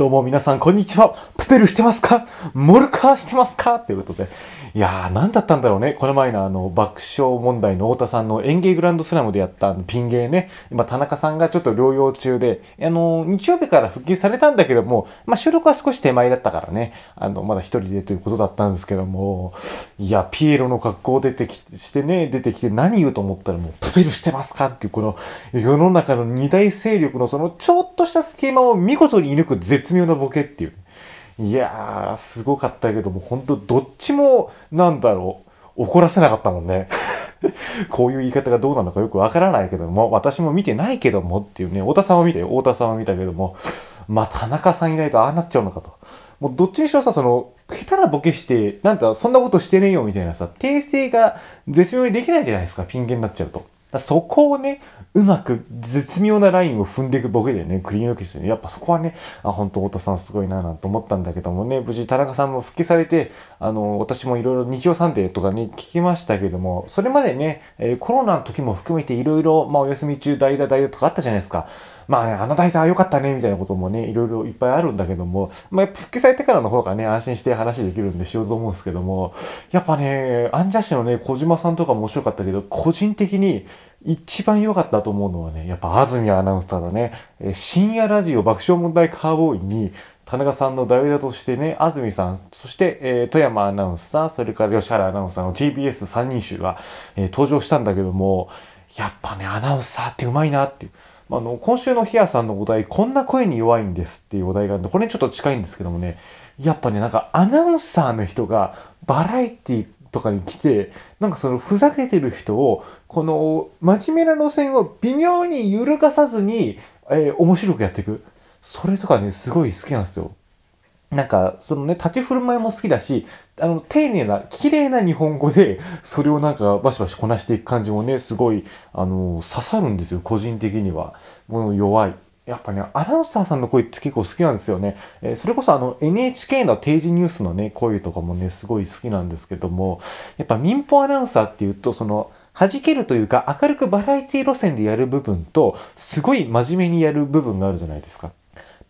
どうも皆さん、こんにちは。プペルしてますか？モルカーしてますか？ということで。いやー、何だったんだろうね。この前のあの、爆笑問題の太田さんの演芸グランドスラムでやったピン芸ね。今、田中さんがちょっと療養中で、あの、日曜日から復帰されたんだけども、まあ、収録は少し手前だったからね。あの、まだ一人でということだったんですけども、いや、ピエロの格好出てきて、してね、出てきて何言うと思ったらもう、プペルしてますか？っていう、この、世の中の二大勢力のその、ちょっとした隙間を見事に射抜く絶妙なボケっていう。いやー、すごかったけども、本当どっちも、なんだろう、怒らせなかったもんね。こういう言い方がどうなのかよくわからないけども、私も見てないけどもっていうね、太田さんを見たよ。太田さんを見たけども、まあ、田中さんいないとああなっちゃうのかと。もうどっちにしろさ、その、下手なボケして、なんだ、そんなことしてねえよみたいなさ、訂正が絶妙にできないじゃないですか、ピン芸になっちゃうと。そこをね、うまく絶妙なラインを踏んでいくボケでね、クリーン抜きしてね、やっぱそこはね、あ、本当太田さんすごいななんて思ったんだけどもね、無事田中さんも復帰されて、あの、私もいろいろ日曜サンデーとかね、聞きましたけども、それまでね、えー、コロナの時も含めていろいろ、まあお休み中代打代打とかあったじゃないですか。まあね、あの代打良かったね、みたいなこともね、いろいろいっぱいあるんだけども、まあ、復帰されてからの方がね、安心して話できるんでしようと思うんですけども、やっぱね、アンジャッシュのね、小島さんとかも面白かったけど、個人的に一番良かったと思うのはね、やっぱ安住アナウンサーだね。え深夜ラジオ爆笑問題カーボーイに、田中さんの代打としてね、安住さん、そして、えー、富山アナウンサー、それから吉原アナウンサーの TBS3 人衆が、えー、登場したんだけども、やっぱね、アナウンサーってうまいなっていう。あの、今週のヒアさんのお題、こんな声に弱いんですっていうお題があるんで、これにちょっと近いんですけどもね、やっぱね、なんかアナウンサーの人がバラエティとかに来て、なんかそのふざけてる人を、この真面目な路線を微妙に揺るがさずに、えー、面白くやっていく。それとかね、すごい好きなんですよ。なんか、そのね、立ち振る舞いも好きだし、あの、丁寧な、綺麗な日本語で、それをなんかバシバシこなしていく感じもね、すごい、あの、刺さるんですよ、個人的には。もう弱い。やっぱね、アナウンサーさんの声って結構好きなんですよね。えー、それこそあの NHK の定時ニュースのね、声とかもね、すごい好きなんですけども、やっぱ民放アナウンサーっていうと、その、弾けるというか明るくバラエティ路線でやる部分と、すごい真面目にやる部分があるじゃないですか。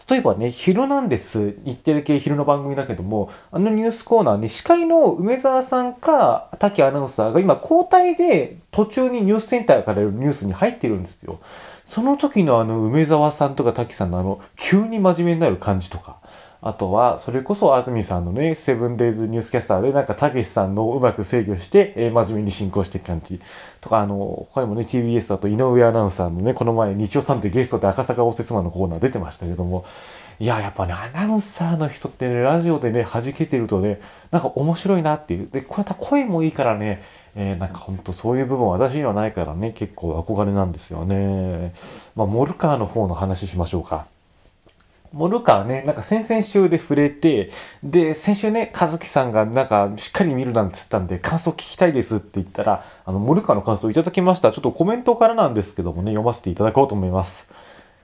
例えばね、昼なんです。日テレ系昼の番組だけども、あのニュースコーナーね、司会の梅沢さんか、滝アナウンサーが今交代で途中にニュースセンターからニュースに入ってるんですよ。その時のあの梅沢さんとか滝さんのあの、急に真面目になる感じとか、あとは、それこそ安住さんのね、セブンデイズニュースキャスターで、なんか、たけしさんのうまく制御して、えー、真面目に進行していく感じ。とか、あの、他にもね、TBS だと井上アナウンサーのね、この前、日曜さんでゲストで赤坂応接間のコーナー出てましたけども、いや、やっぱね、アナウンサーの人ってね、ラジオでね、弾けてるとね、なんか面白いなっていう。で、こうやった声もいいからね、えー、なんかほんとそういう部分私にはないからね、結構憧れなんですよね。まあ、モルカーの方の話しましょうか。モルカーね、なんか先々週で触れて、で、先週ね、和樹さんがなんかしっかり見るなんて言ったんで、感想聞きたいですって言ったら、あの、モルカーの感想いただきました。ちょっとコメントからなんですけどもね、読ませていただこうと思います。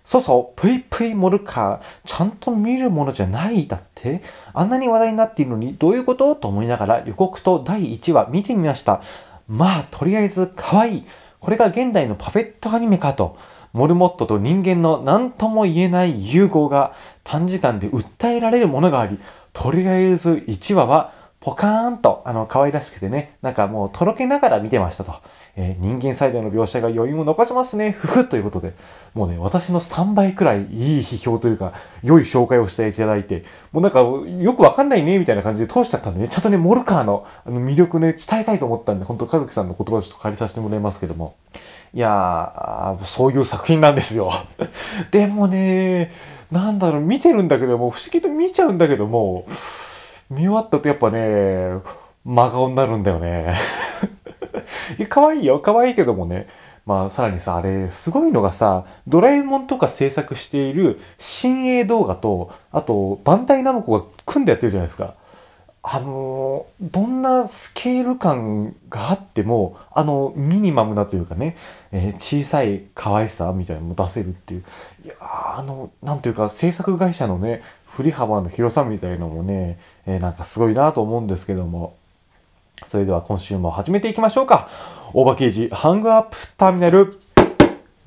そうそう、ぷいぷいモルカー、ちゃんと見るものじゃないだってあんなに話題になっているのに、どういうことと思いながら予告と第1話見てみました。まあ、とりあえず可愛い。これが現代のパペットアニメかと。モルモットと人間の何とも言えない融合が短時間で訴えられるものがあり、とりあえず1話はポカーンと、あの、可愛らしくてね、なんかもうとろけながら見てましたと。えー、人間サイドの描写が余韻を残しますね、ふふということで、もうね、私の3倍くらいいい批評というか、良い紹介をしていただいて、もうなんか、よくわかんないね、みたいな感じで通しちゃったんでね、ちゃんとね、モルカーのあの魅力ね、伝えたいと思ったんで、本当和樹さんの言葉をちょっと借りさせてもらいますけども。いやー、そういう作品なんですよ。でもね、なんだろう、見てるんだけども、不思議と見ちゃうんだけども、見終わったとやっぱね、真顔になるんだよね。可愛いよ。可愛いけどもね。まあ、さらにさ、あれ、すごいのがさ、ドラえもんとか制作している新鋭動画と、あと、バンダイナムコが組んでやってるじゃないですか。あのどんなスケール感があっても、あの、ミニマムなというかね、えー、小さい可愛さみたいなのも出せるっていう。いやあの、なんというか、制作会社のね、振り幅の広さみたいなのもね、えー、なんかすごいなと思うんですけども。それでは今週も始めていきましょうか。大場刑事ハングアップターミナル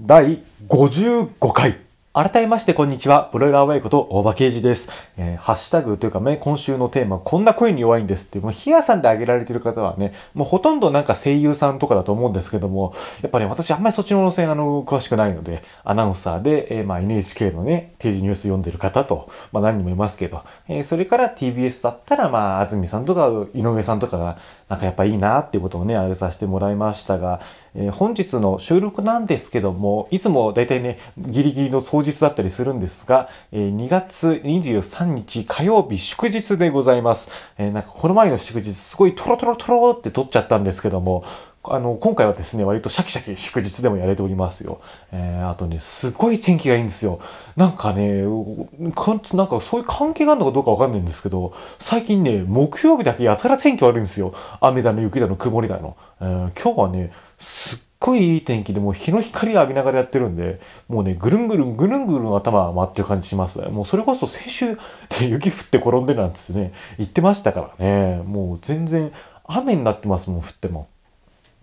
第55回。改めましてこんにちは。ブロイラーワイこと大場啓二です。えー、ハッシュタグというかね、今週のテーマ、こんな声に弱いんですって、もうヒアさんで挙げられてる方はね、もうほとんどなんか声優さんとかだと思うんですけども、やっぱね、私あんまりそっちの路線あの、詳しくないので、アナウンサーで、えー、まあ NHK のね、定時ニュース読んでる方と、まあ何人もいますけど、えー、それから TBS だったら、まあ安住さんとか井上さんとかが、なんかやっぱいいなっていうことをね、あげさせてもらいましたが、えー、本日の収録なんですけども、いつも大体ね、ギリギリの当日だったりするんですが、えー、2月23日火曜日祝日でございます。えー、なんかこの前の祝日すごいトロトロトロって撮っちゃったんですけども、あの、今回はですね、割とシャキシャキ祝日でもやれておりますよ。えー、あとね、すごい天気がいいんですよ。なんかね、なんかそういう関係があるのかどうかわかんないんですけど、最近ね、木曜日だけやたら天気悪いんですよ。雨だの、雪だの、曇りだの。えー、今日はね、すっごいいい天気でもう日の光を浴びながらやってるんで、もうね、ぐるんぐるんぐるんぐるん頭回ってる感じします。もうそれこそ先週、雪降って転んでなんつってね、言ってましたからね。もう全然雨になってますもん、降っても。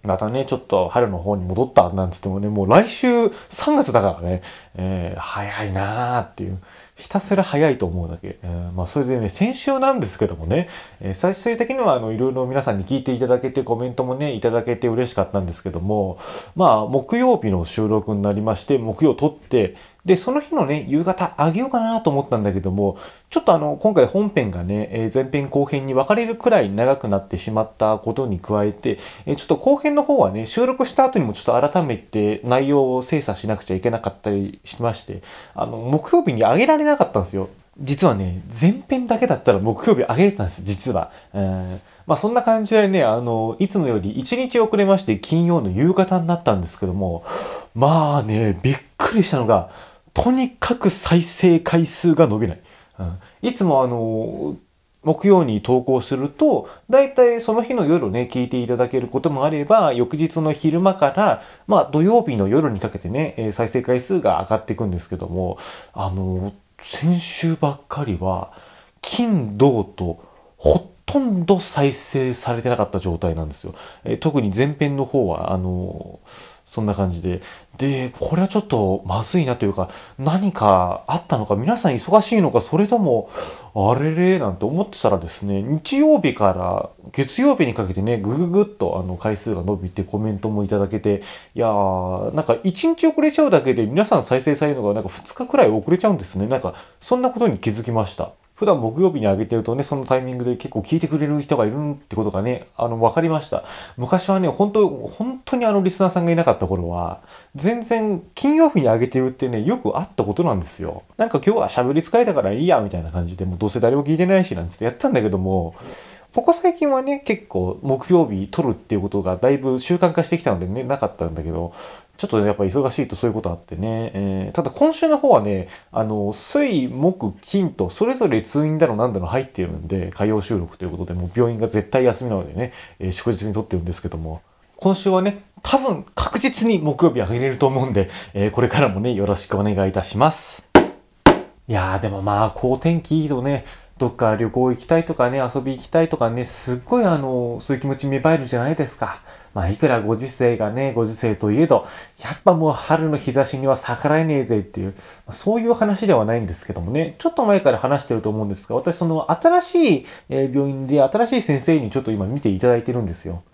またね、ちょっと春の方に戻ったなんつってもね、もう来週3月だからね、えー、早いなーっていう。ひたすら早いと思うだけ。えー、まあ、それでね、先週なんですけどもね、えー、最終的には、あの、いろいろ皆さんに聞いていただけて、コメントもね、いただけて嬉しかったんですけども、まあ、木曜日の収録になりまして、木曜撮って、で、その日のね、夕方あげようかなと思ったんだけども、ちょっとあの、今回本編がね、えー、前編後編に分かれるくらい長くなってしまったことに加えて、えー、ちょっと後編の方はね、収録した後にもちょっと改めて内容を精査しなくちゃいけなかったりしまして、あの、木曜日にあげられなかったんですよ。実はね、前編だけだったら木曜日上げてたんです、実は。えー、まあそんな感じでね、あの、いつもより1日遅れまして金曜の夕方になったんですけども、まあね、びっくりしたのが、とにかく再生回数が伸びない。うん、いつもあの、木曜に投稿すると、だいたいその日の夜ね、聞いていただけることもあれば、翌日の昼間から、まあ土曜日の夜にかけてね、再生回数が上がっていくんですけども、あの、先週ばっかりは、金、銅とほとんど再生されてなかった状態なんですよ。え特に前編の方は、あのそんな感じで。で、これはちょっとまずいなというか、何かあったのか、皆さん忙しいのか、それとも、あれれなんて思ってたらですね、日曜日から月曜日にかけてね、ぐぐぐっとあの回数が伸びてコメントもいただけて、いやー、なんか1日遅れちゃうだけで皆さん再生されるのがなんか2日くらい遅れちゃうんですね。なんか、そんなことに気づきました。普段木曜日に上げてるとね、そのタイミングで結構聞いてくれる人がいるってことがね、あの、分かりました。昔はね、本当本当にあのリスナーさんがいなかった頃は、全然金曜日に上げてるってね、よくあったことなんですよ。なんか今日は喋り疲れたからいいや、みたいな感じで、もうどうせ誰も聞いてないし、なんつってやったんだけども、ここ最近はね、結構木曜日撮るっていうことがだいぶ習慣化してきたのでね、なかったんだけど、ちょっとね、やっぱ忙しいとそういうことあってね。えー、ただ今週の方はね、あの、水、木、金とそれぞれ通院だのなんだの入っているんで、火曜収録ということで、もう病院が絶対休みなのでね、えー、祝日に撮ってるんですけども、今週はね、多分確実に木曜日上げれると思うんで、えー、これからもね、よろしくお願いいたします。いやー、でもまあ、こう天気いいとね、どっか旅行行きたいとかね、遊び行きたいとかね、すっごいあの、そういう気持ち芽生えるじゃないですか。まあ、いくらご時世がね、ご時世といえど、やっぱもう春の日差しには逆らえねえぜっていう、ま、そういう話ではないんですけどもね、ちょっと前から話してると思うんですが、私その新しい病院で新しい先生にちょっと今見ていただいてるんですよ。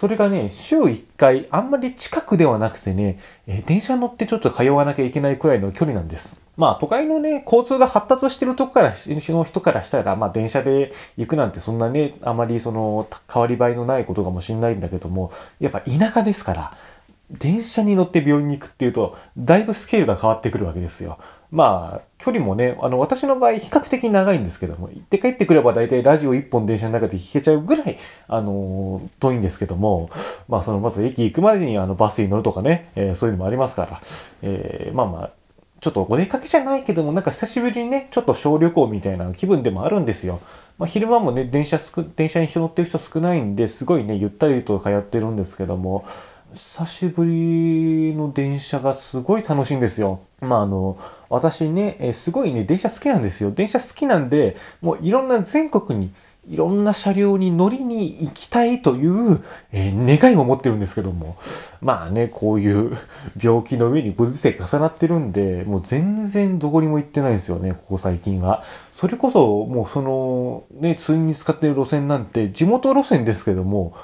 それがね、週1回、あんまり近くではなくてね、えー、電車乗ってちょっと通わなきゃいけないくらいの距離なんです。まあ、都会のね、交通が発達してるとこから、の人からしたら、まあ、電車で行くなんてそんなね、あまりその、変わり映えのないことかもしれないんだけども、やっぱ田舎ですから、電車に乗って病院に行くっていうと、だいぶスケールが変わってくるわけですよ。まあ、距離もね、あの、私の場合、比較的長いんですけども、行って帰ってくれば大体ラジオ1本電車の中で聞けちゃうぐらい、あの、遠いんですけども、まあ、その、まず駅行くまでにあの、バスに乗るとかね、えー、そういうのもありますから、えー、まあまあ、ちょっとお出かけじゃないけども、なんか久しぶりにね、ちょっと小旅行みたいな気分でもあるんですよ。まあ、昼間もね、電車すく、電車に人乗ってる人少ないんで、すごいね、ゆったりと通ってるんですけども、久しぶりの電車がすごい楽しいんですよ。まああの、私ね、えすごいね、電車好きなんですよ。電車好きなんで、もういろんな全国にいろんな車両に乗りに行きたいという、えー、願いを持ってるんですけども、まあね、こういう病気の上にご時世重なってるんで、もう全然どこにも行ってないんですよね、ここ最近は。それこそ、もうその、ね、通院に使ってる路線なんて、地元路線ですけども、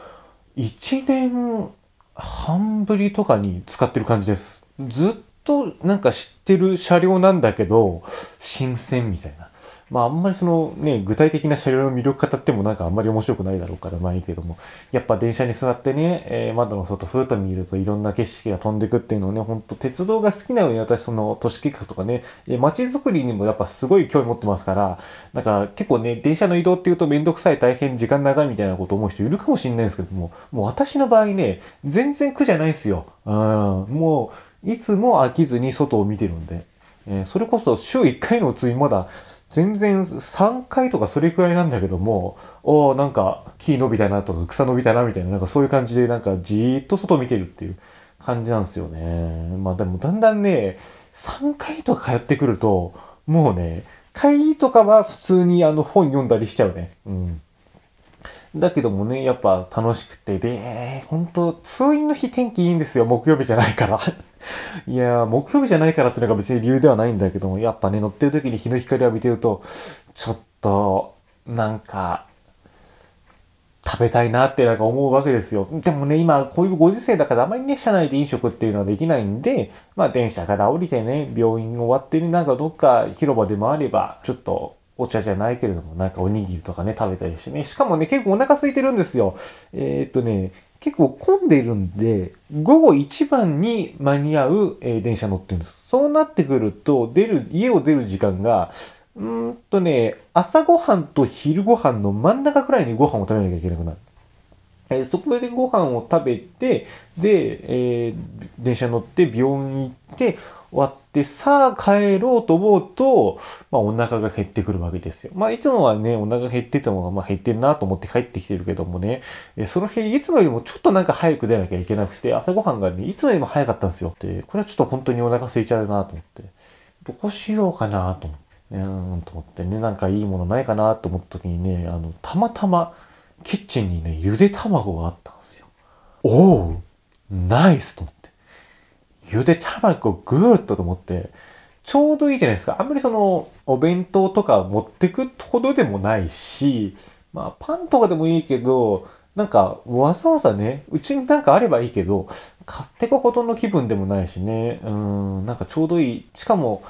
1年半ぶりとかに使ってる感じです。ずっとなんか知ってる車両なんだけど、新鮮みたいな。まああんまりそのね、具体的な車両の魅力語ってもなんかあんまり面白くないだろうからまあいいけども、やっぱ電車に座ってね、えー、窓の外ふーっと見るといろんな景色が飛んでくっていうのをね、ほんと鉄道が好きなように私その都市計画とかね、街づくりにもやっぱすごい興味持ってますから、なんか結構ね、電車の移動っていうとめんどくさい大変時間長いみたいなこと思う人いるかもしれないですけども、もう私の場合ね、全然苦じゃないですよ。うん、もういつも飽きずに外を見てるんで。えー、それこそ週1回の通院まだ全然3回とかそれくらいなんだけども、おなんか木伸びたなとか草伸びたなみたいな、なんかそういう感じでなんかじーっと外見てるっていう感じなんですよね。まあでもだんだんね、3回とか通ってくると、もうね、会議とかは普通にあの本読んだりしちゃうね。うん。だけどもね、やっぱ楽しくて、で、本当通院の日天気いいんですよ。木曜日じゃないから いや木曜日じゃないからっていうのが別に理由ではないんだけども、やっぱね、乗ってる時に日の光を浴びてると、ちょっと、なんか、食べたいなってなんか思うわけですよ。でもね、今こういうご時世だからあまりね、車内で飲食っていうのはできないんで、まあ電車から降りてね、病院終わってね、なんかどっか広場でもあれば、ちょっとお茶じゃないけれども、なんかおにぎりとかね、食べたりしてね。しかもね、結構お腹空いてるんですよ。えー、っとね、結構混んでるんで、午後一番に間に合う、えー、電車乗ってるんです。そうなってくると、出る、家を出る時間が、うんとね、朝ごはんと昼ご飯の真ん中くらいにご飯を食べなきゃいけなくなる。えー、そこでご飯を食べて、で、えー、電車乗って病院行って、終わって、でさあ帰ろうと思うと、まあお腹が減ってくるわけですよ。まあいつもはね、お腹減ってても、まあ減ってるなと思って帰ってきてるけどもね、その日いつもよりもちょっとなんか早く出なきゃいけなくて、朝ごはんがね、いつもよりも早かったんですよ。で、これはちょっと本当にお腹空いちゃうなと思って、どうしようかなと思って。うーんと思ってね、なんかいいものないかなと思った時にね、あの、たまたまキッチンにね、ゆで卵があったんですよ。おおナイスと思って。ゆで卵グーッとと思って、ちょうどいいじゃないですか。あんまりその、お弁当とか持ってくほどでもないし、まあ、パンとかでもいいけど、なんか、わざわざね、うちになんかあればいいけど、買ってくほどの気分でもないしね、うん、なんかちょうどいい。しかも、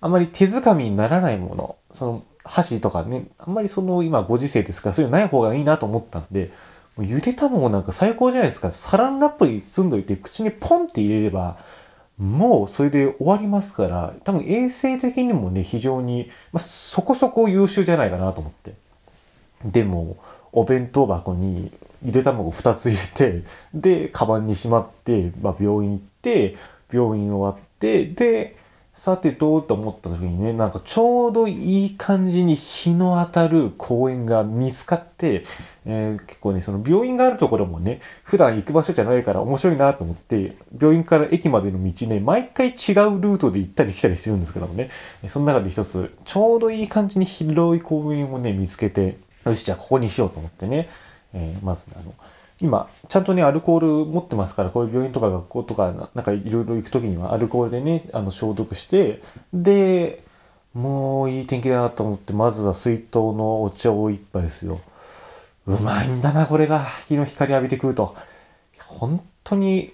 あまり手づかみにならないもの、その、箸とかね、あんまりその、今ご時世ですから、そういうのない方がいいなと思ったんで、ゆで卵なんか最高じゃないですか。サランラップに包んどいて、口にポンって入れれば、もうそれで終わりますから、多分衛生的にもね、非常に、まあ、そこそこ優秀じゃないかなと思って。でも、お弁当箱にゆで卵2つ入れて、で、カバンにしまって、まあ、病院行って、病院終わって、で、さてどうと思った時にね、なんかちょうどいい感じに日の当たる公園が見つかって、えー、結構ね、その病院があるところもね、普段行く場所じゃないから面白いなと思って、病院から駅までの道ね、毎回違うルートで行ったり来たりしてるんですけどもね、その中で一つ、ちょうどいい感じに広い公園をね、見つけて、よし、じゃあここにしようと思ってね、えー、まず、あの、今、ちゃんとね、アルコール持ってますから、こういう病院とか学校とか、なんかいろいろ行くときには、アルコールでね、あの、消毒して、で、もういい天気だなと思って、まずは水筒のお茶を一杯ですよ。うまいんだな、これが。日の光浴びてくると。本当に、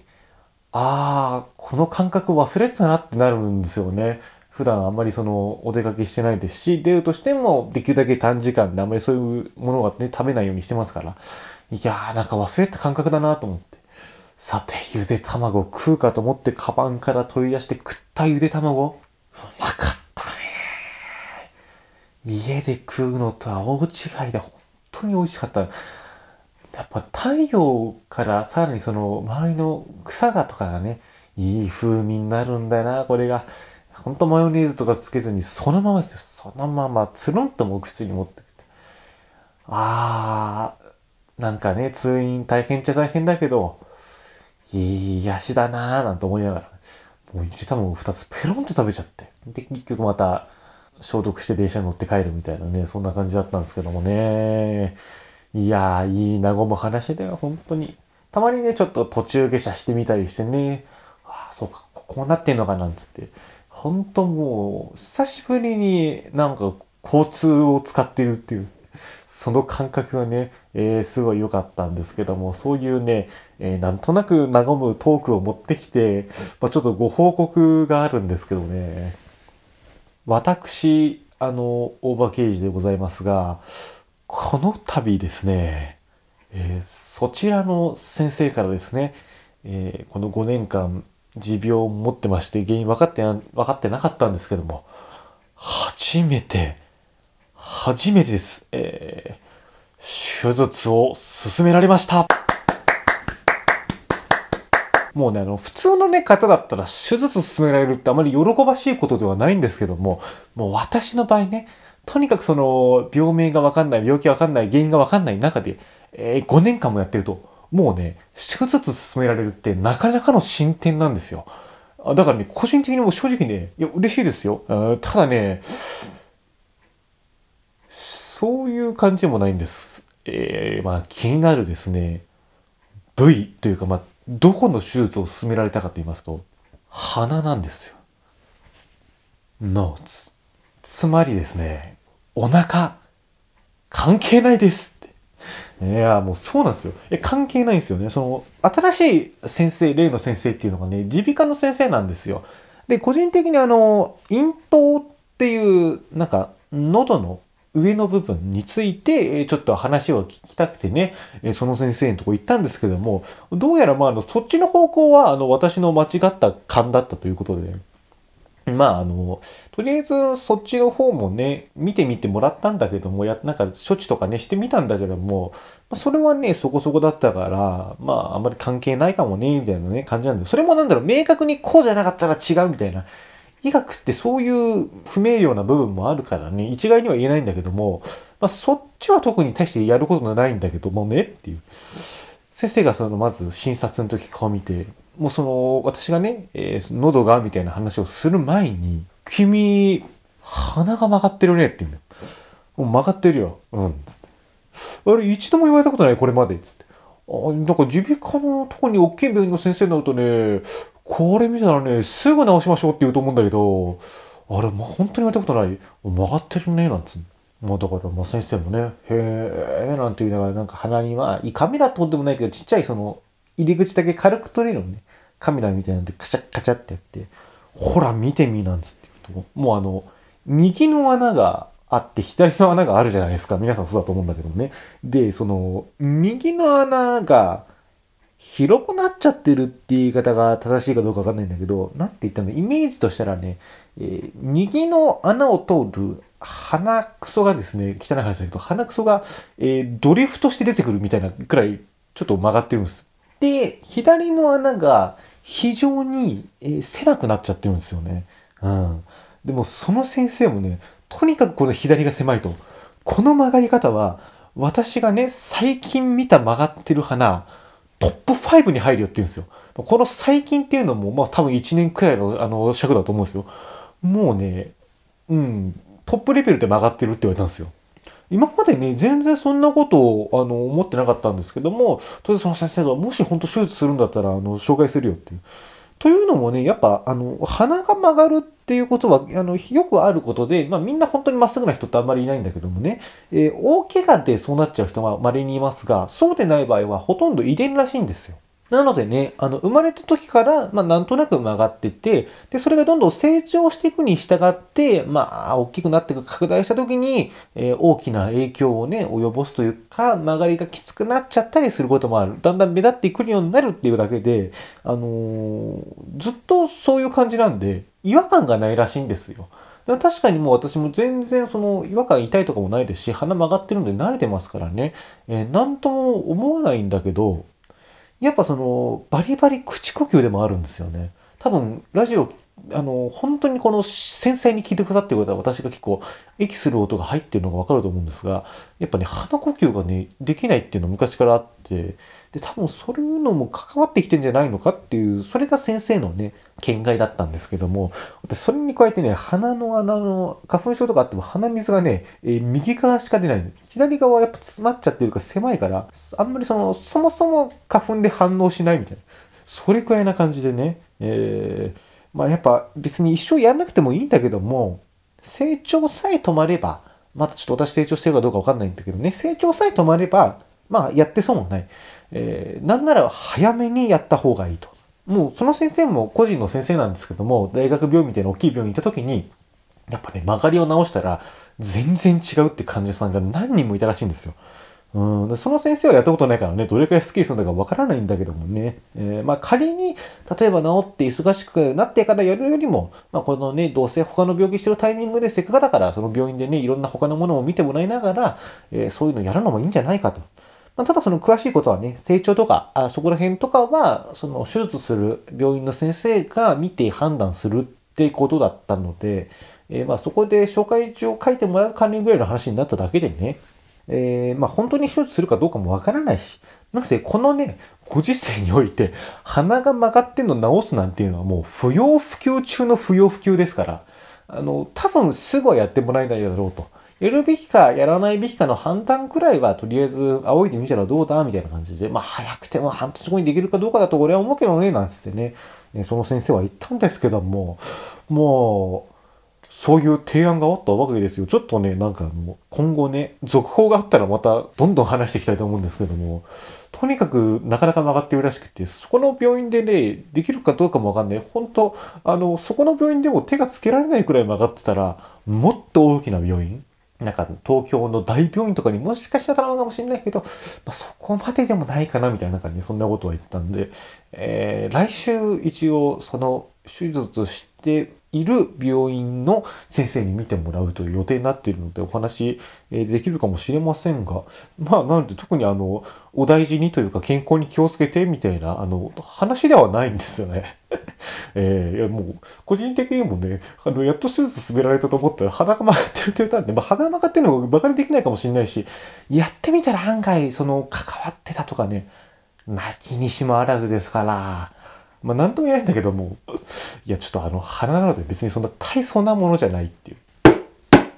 ああ、この感覚忘れてたなってなるんですよね。普段あんまりそのお出かけしてないですし、出るとしてもできるだけ短時間であんまりそういうものがね、食べないようにしてますから。いやーなんか忘れた感覚だなと思って。さて、ゆで卵食うかと思ってカバンから取り出して食ったゆで卵。うまかったね家で食うのとは大違いで本当に美味しかった。やっぱ太陽からさらにその周りの草がとかがね、いい風味になるんだよな、これが。ほんとマヨネーズとかつけずにそのままですよ。そのままつるんともう口に持ってきて。あー、なんかね、通院大変っちゃ大変だけど、いい癒しだなぁなんて思いながら、もうゆで卵二つペロンと食べちゃって。で、結局また消毒して電車に乗って帰るみたいなね、そんな感じだったんですけどもね。いやー、いい和む話だよ、本当に。たまにね、ちょっと途中下車してみたりしてね、ああ、そうか、こうなってんのかなんつって。本当もう、久しぶりになんか交通を使ってるっていう。その感覚がね、えー、すごい良かったんですけども、そういうね、えー、なんとなく和むトークを持ってきて、まあ、ちょっとご報告があるんですけどね。私、あの、大場刑事でございますが、この度ですね、えー、そちらの先生からですね、えー、この5年間持病を持ってまして原因分かって分かってなかったんですけども、初めて、初めてです。えー、手術を進められました。もうね、あの、普通のね、方だったら手術進められるってあまり喜ばしいことではないんですけども、もう私の場合ね、とにかくその、病名がわかんない、病気わかんない、原因がわかんない中で、えー、5年間もやってると、もうね、手術進められるってなかなかの進展なんですよ。だからね、個人的にも正直ね、いや、嬉しいですよ。ただね、いう感じもないんです。えー、まあ気になるですね、部位というか、まあどこの手術を進められたかと言いますと、鼻なんですよ。の、つ、つまりですね、お腹、関係ないですって。いや、もうそうなんですよ。え、関係ないんですよね。その、新しい先生、例の先生っていうのがね、耳鼻科の先生なんですよ。で、個人的にあの、咽頭っていう、なんか、喉の上の部分について、ちょっと話を聞きたくてね、その先生のとこ行ったんですけども、どうやらまあ、あの、そっちの方向は、あの、私の間違った勘だったということで、まあ、あの、とりあえずそっちの方もね、見てみてもらったんだけども、や、なんか処置とかね、してみたんだけども、それはね、そこそこだったから、まあ、あんまり関係ないかもね、みたいなね、感じなんだよ。それもなんだろう、明確にこうじゃなかったら違うみたいな。医学ってそういう不明瞭な部分もあるからね、一概には言えないんだけども、まあ、そっちは特に対してやることがないんだけどもねっていう。先生がそのまず診察の時顔見て、もうその私がね、えー、喉がみたいな話をする前に、君、鼻が曲がってるねって言うんだよ。もう曲がってるよ。うん。つって。あれ、一度も言われたことないこれまで。つって。あ、なんか耳鼻科のとこに大きい病院の先生になるとね、これ見たらね、すぐ直しましょうって言うと思うんだけど、あれ、まあ、本当に言われたことない。曲がってるね、なんつうまあだから、まあ先生もね、へえ、なんて言いながら、なんか鼻に、まあ、カメラってことでもないけど、ちっちゃいその、入り口だけ軽く取れるのね、カメラみたいなんで、カチャカチャってやって、ほら、見てみ、なんつって言うと、もうあの、右の穴があって、左の穴があるじゃないですか。皆さんそうだと思うんだけどね。で、その、右の穴が、広くなっちゃってるって言い方が正しいかどうかわかんないんだけど、なんて言ったの？イメージとしたらね、えー、右の穴を通る鼻くそがですね、汚い話だけど、鼻くそが、えー、ドリフトして出てくるみたいなくらい、ちょっと曲がってるんです。で、左の穴が非常に、えー、狭くなっちゃってるんですよね。うん。でも、その先生もね、とにかくこの左が狭いと。この曲がり方は、私がね、最近見た曲がってる鼻、トップ5に入るよって言うんですよ。この最近っていうのも、まあ多分1年くらいのあの尺だと思うんですよ。もうね、うん、トップレベルで曲がってるって言われたんですよ。今までね、全然そんなことをあの思ってなかったんですけども、とりあえずその先生が、もし本当手術するんだったら、あの、紹介するよっていう。というのもね、やっぱ、あの、鼻が曲がるっていうことは、あの、よくあることで、まあみんな本当にまっすぐな人ってあんまりいないんだけどもね、えー、大怪我でそうなっちゃう人は稀にいますが、そうでない場合はほとんど遺伝らしいんですよ。なのでね、あの、生まれた時から、まあ、なんとなく曲がってて、で、それがどんどん成長していくに従って、まあ、大きくなっていく、拡大した時に、えー、大きな影響をね、及ぼすというか、曲がりがきつくなっちゃったりすることもある。だんだん目立ってくるようになるっていうだけで、あのー、ずっとそういう感じなんで、違和感がないらしいんですよ。確かにもう私も全然その違和感痛いとかもないですし、鼻曲がってるんで慣れてますからね、えー、なんとも思わないんだけど、やっぱその、バリバリ口呼吸でもあるんですよね。多分、ラジオあの、本当にこの繊細に聞いてくださってる方は私が結構息する音が入ってるのがわかると思うんですが、やっぱね、鼻呼吸がね、できないっていうのは昔からあって、で、多分そういうのも関わってきてんじゃないのかっていう、それが先生のね、見解だったんですけども、私それに加えてね、鼻の穴の、花粉症とかあっても鼻水がね、え、右側しか出ない。左側はやっぱ詰まっちゃってるから狭いから、あんまりその、そもそも花粉で反応しないみたいな。それくらいな感じでね、えーまあやっぱ別に一生やんなくてもいいんだけども、成長さえ止まれば、またちょっと私成長してるかどうかわかんないんだけどね、成長さえ止まれば、まあやってそうもない。えー、なんなら早めにやった方がいいと。もうその先生も個人の先生なんですけども、大学病院みたいな大きい病院に行った時に、やっぱね、曲がりを直したら全然違うって患者さんが何人もいたらしいんですよ。うん、その先生はやったことないからね、どれくらいスッキリするのかわからないんだけどもね。えー、まあ仮に、例えば治って忙しくなってからやるよりも、まあこのね、どうせ他の病気してるタイミングでせっかくだから、その病院でね、いろんな他のものを見てもらいながら、えー、そういうのやるのもいいんじゃないかと。まあ、ただその詳しいことはね、成長とか、あそこら辺とかは、その手術する病院の先生が見て判断するってことだったので、えー、まあそこで紹介状を書いてもらう管理ぐらいの話になっただけでね、えー、まあ本当に手術するかどうかもわからないし、なんせこのね、ご時世において、鼻が曲がってんの治すなんていうのはもう不要不急中の不要不急ですから、あの、多分すぐはやってもらえないだろうと。やるべきかやらないべきかの判断くらいはとりあえず仰いでみたらどうだみたいな感じで、まあ早くても半年後にできるかどうかだと俺は思うけどね、なんつってね、その先生は言ったんですけども、もう、そういう提案があったわけですよ。ちょっとね、なんかもう、今後ね、続報があったらまたどんどん話していきたいと思うんですけども、とにかくなかなか曲がってるらしくて、そこの病院でね、できるかどうかもわかんない。本当あの、そこの病院でも手がつけられないくらい曲がってたら、もっと大きな病院なんか東京の大病院とかにもしかしたら頼むかもしれないけど、まあ、そこまででもないかなみたいな感じでそんなことは言ったんで、えー、来週一応その手術している病院の先生に見てもらうという予定になっているのでお話できるかもしれませんが、まあなので特にあの、お大事にというか健康に気をつけてみたいな、あの、話ではないんですよね。えー、いやもう、個人的にもね、あの、やっと手術進められたと思ったら鼻が曲がってるって言ったんで、まあ鼻が曲がってるのが馬鹿にできないかもしれないし、やってみたら案外、その、関わってたとかね、泣きにしもあらずですから、まあ、なんとも言えないんだけども、いや、ちょっとあの、花なので別にそんな大層なものじゃないっていう。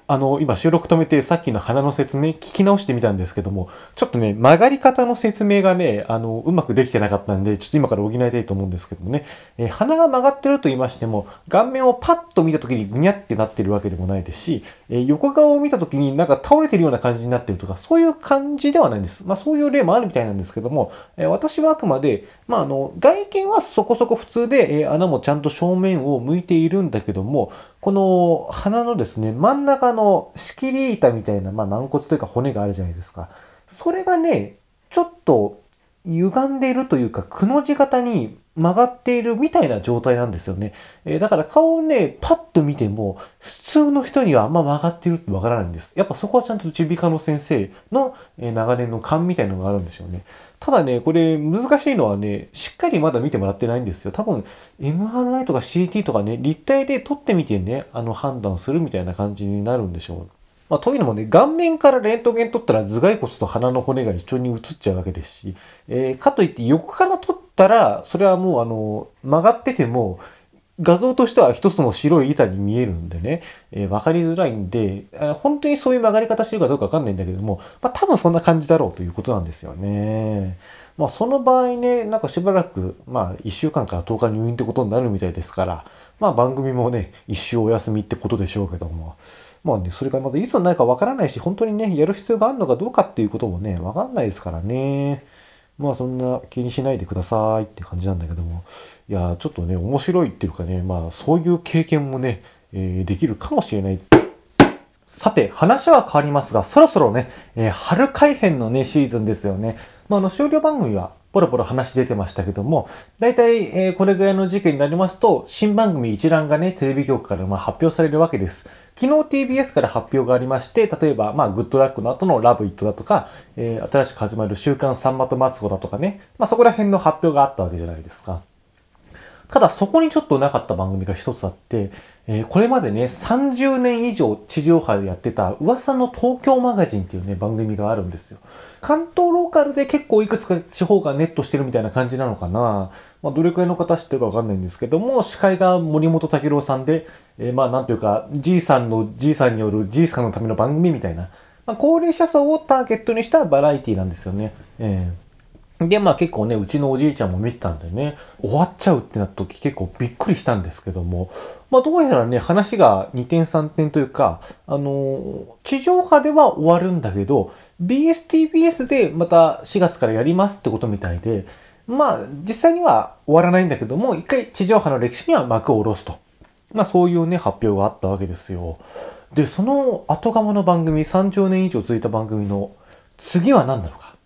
あの、今収録止めてさっきの鼻の説明聞き直してみたんですけども、ちょっとね、曲がり方の説明がね、あの、うまくできてなかったんで、ちょっと今から補いたいと思うんですけどもね、えー、鼻が曲がってると言いましても、顔面をパッと見た時にぐにゃってなってるわけでもないですし、えー、横側を見た時になんか倒れてるような感じになってるとか、そういう感じではないんです。まあそういう例もあるみたいなんですけども、えー、私はあくまで、まああの、外見はそこそこ普通で、え穴もちゃんと正面を向いているんだけども、この鼻のですね、真ん中のの仕切り板みたいな、まあ軟骨というか骨があるじゃないですか。それがね、ちょっと歪んでいるというか、くの字型に曲がっているみたいな状態なんですよね。えー、だから顔をね、パッと見ても、普通の人にはあんま曲がってるってわからないんです。やっぱそこはちゃんと耳鼻科の先生の、えー、長年の勘みたいのがあるんですよね。ただね、これ難しいのはね、しっかりまだ見てもらってないんですよ。多分、MRI とか CT とかね、立体で撮ってみてね、あの判断するみたいな感じになるんでしょう。まあ、というのもね、顔面からレントゲン取ったら頭蓋骨と鼻の骨が一緒に映っちゃうわけですし、えー、かといって横から撮ったら、それはもうあの、曲がってても、画像としては一つの白い板に見えるんでね、えー、分かりづらいんで、本当にそういう曲がり方してるかどうかわかんないんだけども、まあ多分そんな感じだろうということなんですよね。まあその場合ね、なんかしばらく、まあ1週間から10日入院ってことになるみたいですから、まあ番組もね、一週お休みってことでしょうけども、まあね、それがまだいつになるかわからないし、本当にね、やる必要があるのかどうかっていうこともね、わかんないですからね。まあそんな気にしないでくださいって感じなんだけども。いや、ちょっとね、面白いっていうかね、まあそういう経験もね、えー、できるかもしれない。さて、話は変わりますが、そろそろね、えー、春改編のね、シーズンですよね。まあ、あの、終了番組はポロポロ話出てましたけども、大体、えー、これぐらいの時期になりますと、新番組一覧がね、テレビ局からま発表されるわけです。昨日 TBS から発表がありまして、例えば、まあ、グッドラックの後のラブイットだとか、えー、新しく始まる週刊さんまとマツコだとかね、まあ、そこら辺の発表があったわけじゃないですか。ただそこにちょっとなかった番組が一つあって、えーこれまでね、30年以上地上波でやってた噂の東京マガジンっていうね、番組があるんですよ。関東ローカルで結構いくつか地方がネットしてるみたいな感じなのかな。まあ、どれくらいの方知ってるかわかんないんですけども、司会が森本武郎さんで、えーまあ、なんというか、じいさんのじいさんによるじいさんのための番組みたいな、まあ、高齢者層をターゲットにしたバラエティなんですよね。えーで、まあ結構ね、うちのおじいちゃんも見てたんでね、終わっちゃうってなった時結構びっくりしたんですけども、まあどうやらね、話が2点3点というか、あのー地上波では終わるんだけど、BSTBS でまた4月からやりますってことみたいで、まあ実際には終わらないんだけども、一回地上波の歴史には幕を下ろすと。まあそういうね、発表があったわけですよ。で、その後釜の番組、30年以上続いた番組の次は何なのか。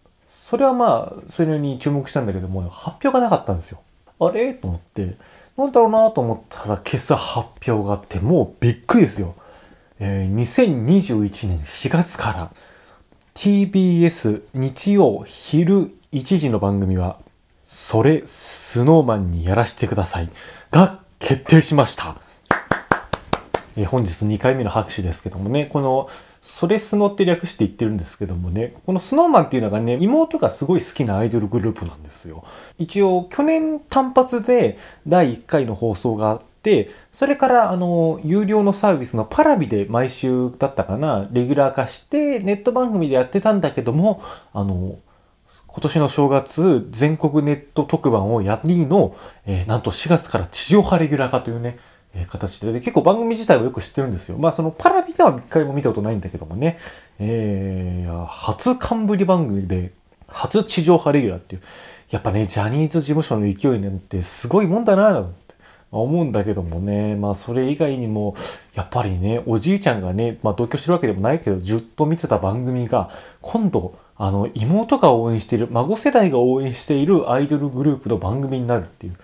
それはまあ、それに注目したんだけども、発表がなかったんですよ。あれ？と思って、なんだろうなと思ったら今朝発表があって、もうびっくりですよ。えー2021年4月から TBS 日曜昼1時の番組は、それスノーマンにやらせてくださいが決定しました。えー本日2回目の拍手ですけどもね、この、それスノって略して言ってるんですけどもね、このスノーマンっていうのがね、妹がすごい好きなアイドルグループなんですよ。一応、去年単発で第1回の放送があって、それから、あの、有料のサービスのパラビで毎週だったかな、レギュラー化して、ネット番組でやってたんだけども、あの、今年の正月、全国ネット特番をやりの、えーなんと4月から地上波レギュラー化というね、形でで、結構番組自体はよく知ってるんですよ。まあそのパラビでは一回も見たことないんだけどもね、えー初冠番組で、初地上波レギュラーっていう、やっぱね、ジャニーズ事務所の勢いなんてすごいもんだなぁと思って。思うんだけどもね、まあそれ以外にも、やっぱりね、おじいちゃんがね、まあ同居してるわけでもないけど、ずっと見てた番組が、今度、あの、妹が応援している、孫世代が応援しているアイドルグループの番組になるっていう。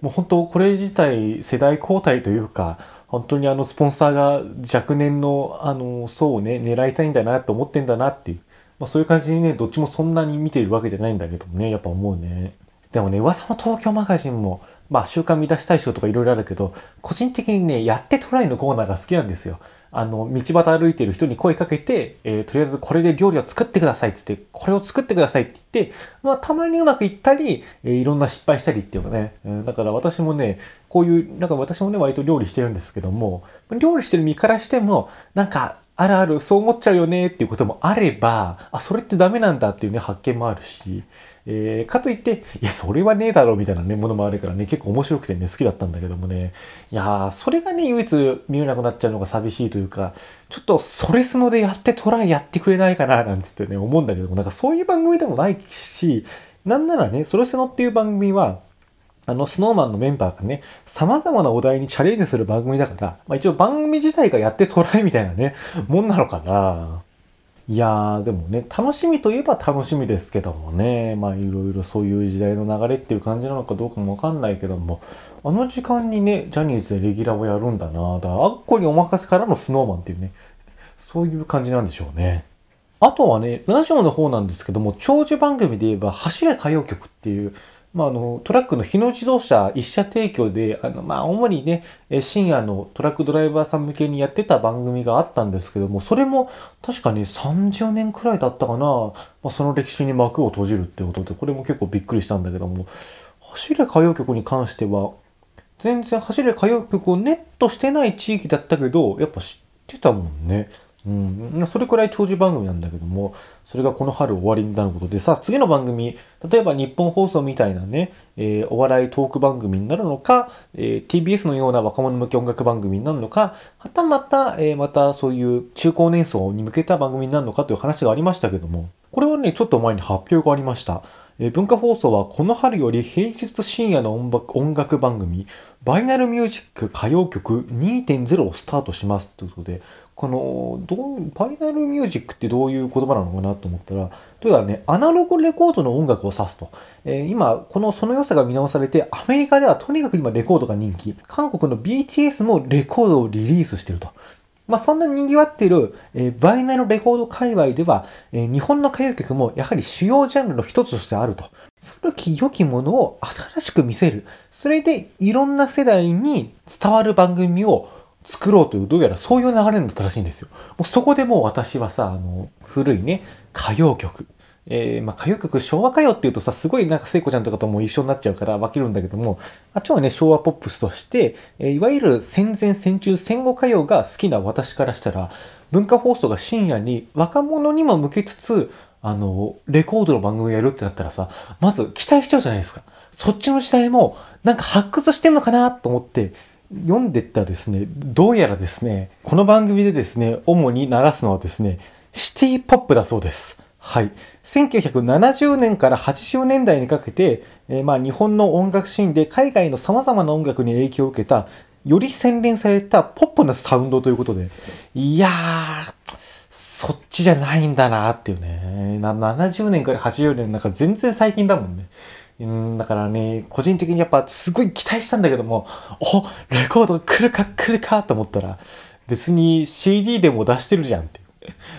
もう本当これ自体世代交代というか、本当にあのスポンサーが若年のあの層をね、狙いたいんだなと思ってんだなっていう。まあそういう感じにね、どっちもそんなに見てるわけじゃないんだけどもね、やっぱ思うね。でもね、噂の東京マガジンも、まあ週刊見出し大賞とかいろいろあるけど、個人的にね、やってトライのコーナーが好きなんですよ。あの、道端歩いてる人に声かけて、えーとりあえずこれで料理を作ってくださいっつって、これを作ってくださいって言って、まあたまにうまくいったり、えーいろんな失敗したりっていうかね、うんだから私もね、こういう、なんか私もね、割と料理してるんですけども、料理してる身からしても、なんか、あるある、そう思っちゃうよねっていうこともあれば、あ、それってダメなんだっていうね、発見もあるし、えーかといって、いや、それはねえだろうみたいなね、ものもあるからね、結構面白くてね、好きだったんだけどもね、いやー、それがね、唯一見れなくなっちゃうのが寂しいというか、ちょっと、それスノでやってトライやってくれないかな、なんつってね、思うんだけども、なんかそういう番組でもないし、なんならね、それスノっていう番組は、あの、スノーマンのメンバーがね、様々なお題にチャレンジする番組だから、まあ一応番組自体がやってトライみたいなね、もんなのかな。いやー、でもね、楽しみといえば楽しみですけどもね、まあいろいろそういう時代の流れっていう感じなのかどうかもわかんないけども、あの時間にね、ジャニーズでレギュラーをやるんだな。だから、あっこにお任せからのスノーマンっていうね、そういう感じなんでしょうね。あとはね、ラジオの方なんですけども、長寿番組で言えば、走れ歌謡曲っていう、まあ、あの、トラックの日野自動車一社提供で、あの、まあ、主にね、深夜のトラックドライバーさん向けにやってた番組があったんですけども、それも確かに30年くらいだったかな、まあ、その歴史に幕を閉じるってことで、これも結構びっくりしたんだけども、走れ歌謡曲に関しては、全然走れ歌謡曲をネットしてない地域だったけど、やっぱ知ってたもんね。うん、それくらい長寿番組なんだけども、それがこの春終わりになることでさあ、次の番組、例えば日本放送みたいなね、えーお笑いトーク番組になるのか、えー TBS のような若者向け音楽番組になるのか、はたまた、えーまたそういう中高年層に向けた番組になるのかという話がありましたけども、これはね、ちょっと前に発表がありました。えー文化放送はこの春より平日深夜の音楽音楽番組、バイナルミュージック歌謡曲2.0をスタートしますということで、この、どう、バイナルミュージックってどういう言葉なのかなと思ったら、というかね、アナログレコードの音楽を指すと。えー今、このその良さが見直されて、アメリカではとにかく今レコードが人気。韓国の BTS もレコードをリリースしてると。まあ、そんな賑わっている、えーバイナルレコード界隈では、えー日本の歌謡曲もやはり主要ジャンルの一つとしてあると。古き良きものを新しく見せる。それでいろんな世代に伝わる番組を作ろうという、どうやらそういう流れになったらしいんですよ。もうそこでもう私はさ、あの、古いね、歌謡曲。えー、まあ、歌謡曲、昭和歌謡っていうとさ、すごいなんか聖子ちゃんとかとも一緒になっちゃうから分けるんだけども、あっちはね、昭和ポップスとして、えー、いわゆる戦前戦中戦後歌謡が好きな私からしたら、文化放送が深夜に若者にも向けつつ、あの、レコードの番組をやるってなったらさ、まず期待しちゃうじゃないですか。そっちの時代も、なんか発掘してんのかなと思って、読んでったらですね、どうやらですね、この番組でですね、主に流すのはですね、シティポップだそうです。はい。1970年から80年代にかけて、えー、まあ日本の音楽シーンで海外の様々な音楽に影響を受けた、より洗練されたポップなサウンドということで、いやー、そっちじゃないんだなーっていうね。70年から80年なんか全然最近だもんね。うん、だからね、個人的にやっぱすごい期待したんだけども、おレコード来るか来るかと思ったら、別に CD でも出してるじゃんって。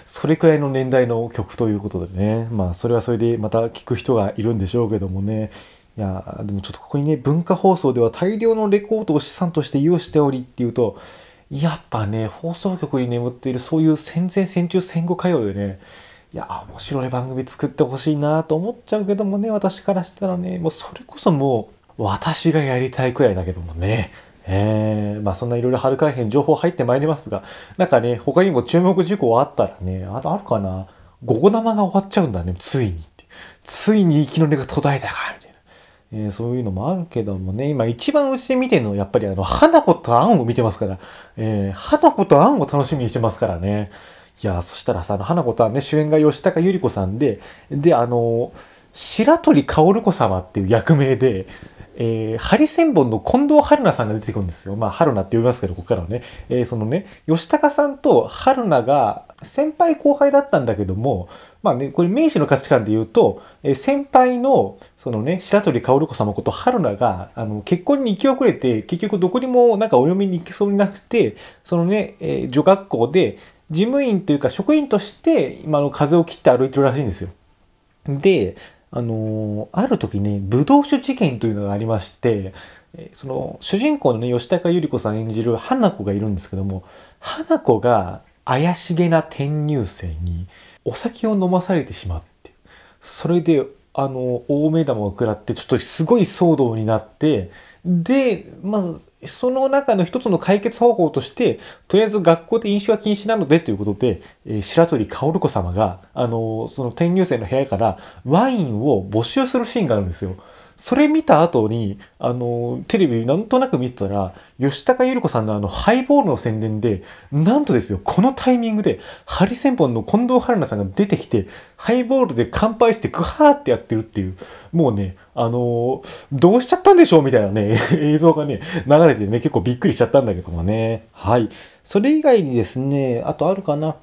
それくらいの年代の曲ということでね。まあ、それはそれでまた聞く人がいるんでしょうけどもね。いや、でもちょっとここにね、文化放送では大量のレコードを資産として有しておりっていうと、やっぱね、放送局に眠っているそういう戦前戦中戦後歌謡でね、いや、面白い番組作ってほしいなと思っちゃうけどもね、私からしたらね、もうそれこそもう、私がやりたいくらいだけどもね。えー、まあそんないろいろ春海編情報入ってまいりますが、なんかね、他にも注目事項あったらね、あとあるかな。午後生が終わっちゃうんだね、ついにって。ついに生きの根が途絶えたか、みたいな。えー、そういうのもあるけどもね、今一番うちで見てるのはやっぱりあの、花子とアンを見てますから、えー、花子とアンを楽しみにしてますからね。いや、そしたらさ、あの、花子とはね、主演が吉高由里子さんで、で、あの、白鳥薫子様っていう役名で、えー、ハリセンボンの近藤春菜さんが出てくるんですよ。まあ、春菜って呼びますけど、ここからはね。えー、そのね、吉高さんと春菜が先輩後輩だったんだけども、まあね、これ名士の価値観で言うと、えー、先輩の、そのね、白鳥薫子様こと春菜が、あの、結婚に行き遅れて、結局どこにもなんかお嫁に行けそうになくて、そのね、えー、女学校で、事務員というか職員として今の風を切って歩いてるらしいんですよ。で、あの、ある時ね、武道酒事件というのがありまして、その主人公のね、吉高由里子さん演じる花子がいるんですけども、花子が怪しげな転入生にお酒を飲まされてしまって、それで、あの、大目玉を食らって、ちょっとすごい騒動になって、で、まず、その中の一つの解決方法として、とりあえず学校で飲酒は禁止なのでということで、えー、白鳥薫子様が、あのー、その転入生の部屋からワインを募集するシーンがあるんですよ。それ見た後に、あの、テレビなんとなく見てたら、吉高由里子さんのあの、ハイボールの宣伝で、なんとですよ、このタイミングで、ハリセンボンの近藤春菜さんが出てきて、ハイボールで乾杯してグハーってやってるっていう、もうね、あのどうしちゃったんでしょうみたいなね、映像がね、流れてね、結構びっくりしちゃったんだけどもね。はい。それ以外にですね、あとあるかな。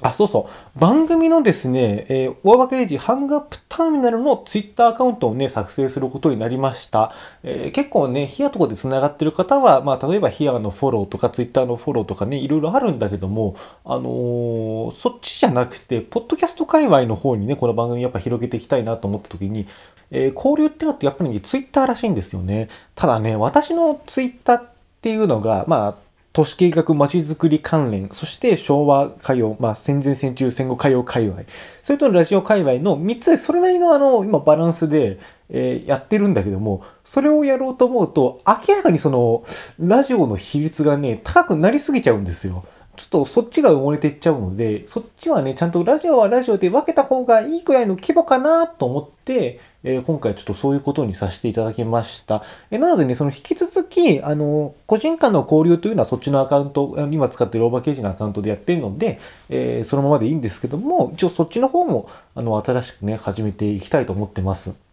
あ、そうそう。番組のですね、えー、大場刑事ハングアップターミナルのツイッターアカウントをね、作成することになりました。えー、結構ね、ヒアとかで繋がってる方は、まあ、例えばヒアのフォローとかツイッターのフォローとかね、いろいろあるんだけども、あのー、そっちじゃなくて、ポッドキャスト界隈の方にね、この番組やっぱ広げていきたいなと思った時に、えー、交流ってのってやっぱりね、ツイッターらしいんですよね。ただね、私のツイッターっていうのが、まあ、都市計画まちづくり関連、そして昭和歌謡、まあ戦前戦中戦後歌謡界隈、それとラジオ界隈の3つでそれなりのあの、今バランスで、えー、やってるんだけども、それをやろうと思うと、明らかにその、ラジオの比率がね、高くなりすぎちゃうんですよ。ちょっとそっちが埋もれていっちゃうので、そっちはね、ちゃんとラジオはラジオで分けた方がいいくらいの規模かなと思って、えー、今回ちょっとそういうことにさせていただきました。えー、なのでね、その引き続き、あの、個人間の交流というのはそっちのアカウント、今使ってるオーバーケージのアカウントでやってるので、えー、そのままでいいんですけども、一応そっちの方も、あの、新しくね、始めていきたいと思ってます。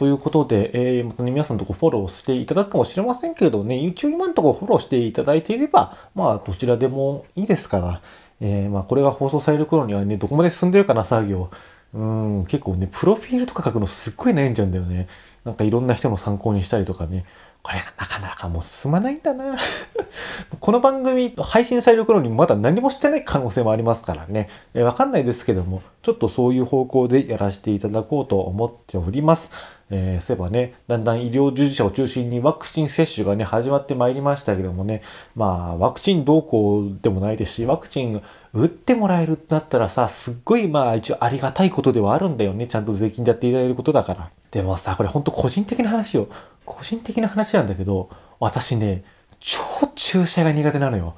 ということで、えー、またね、皆さんのとこフォローしていただくかもしれませんけどね、一応今のところフォローしていただいていれば、まあ、どちらでもいいですから、えー、まあ、これが放送される頃にはね、どこまで進んでるかな、作業。うん、結構ね、プロフィールとか書くのすっごい悩んじゃうんだよね。なんかいろんな人の参考にしたりとかね。これがなかなかもう進まないんだな。この番組配信される頃にまだ何もしてない可能性もありますからね。えわかんないですけども、ちょっとそういう方向でやらせていただこうと思っております。えー、そういえばね、だんだん医療従事者を中心にワクチン接種がね、始まってまいりましたけどもね、まあ、ワクチン動向でもないですし、ワクチン打ってもらえるってなったらさ、すっごいまあ一応ありがたいことではあるんだよね。ちゃんと税金でやっていただけることだから。でもさ、これほんと個人的な話よ。個人的な話なんだけど、私ね、超注射が苦手なのよ。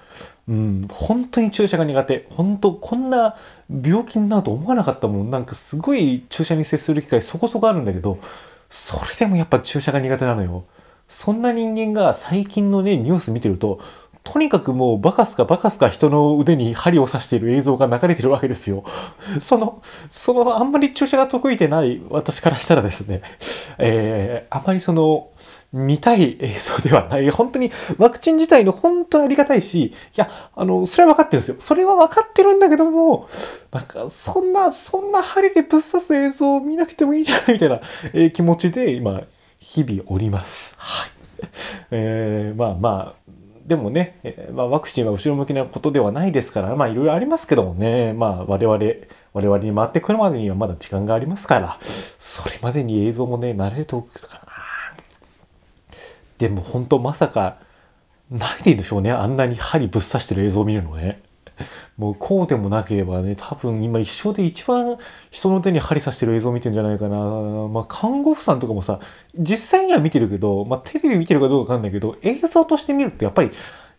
うん、本当に注射が苦手。本当こんな病気になると思わなかったもん。なんかすごい注射に接する機会そこそこあるんだけど、それでもやっぱ注射が苦手なのよ。そんな人間が最近のね、ニュース見てると、とにかくもうバカすかバカすか人の腕に針を刺している映像が流れてるわけですよ。その、そのあんまり注射が得意でない私からしたらですね、えー、あまりその、見たい映像ではない。本当にワクチン自体の本当にありがたいし、いや、あの、それは分かってるんですよ。それは分かってるんだけども、なんか、そんな、そんな針でぶっ刺す映像を見なくてもいいじゃないみたいな、えー、気持ちで今、日々おります。はい。えー、まあまあ、でもね、え、まあ、ワクチンは後ろ向きなことではないですから、まあいろいろありますけどもね、まあ我々、我々に回ってくるまでにはまだ時間がありますから、それまでに映像もね、慣れるとから。でも本当まさか、ないでいいんでしょうね、あんなに針ぶっ刺してる映像を見るのね。もうこうでもなければね、多分今一生で一番人の手に針刺してる映像を見てんじゃないかな。まあ看護婦さんとかもさ、実際には見てるけど、まあテレビ見てるかどうかわかんないけど、映像として見るってやっぱり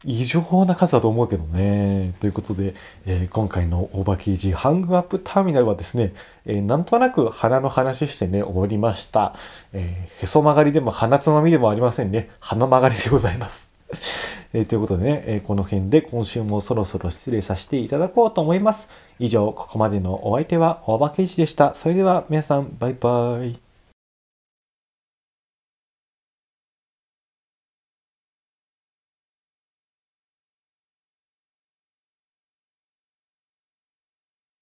異常な数だと思うけどね。ということで、えー、今回の大場記事、ハングアップターミナルはですね、えー、なんとなく鼻の話してね、終わりました。えー、へそ曲がりでも鼻つまみでもありませんね。鼻曲がりでございます。えー、ということでね、えー、この辺で今週もそろそろ失礼させていただこうと思います。以上、ここまでのお相手は、おばけいちでした。それでは皆さん、バイバイ。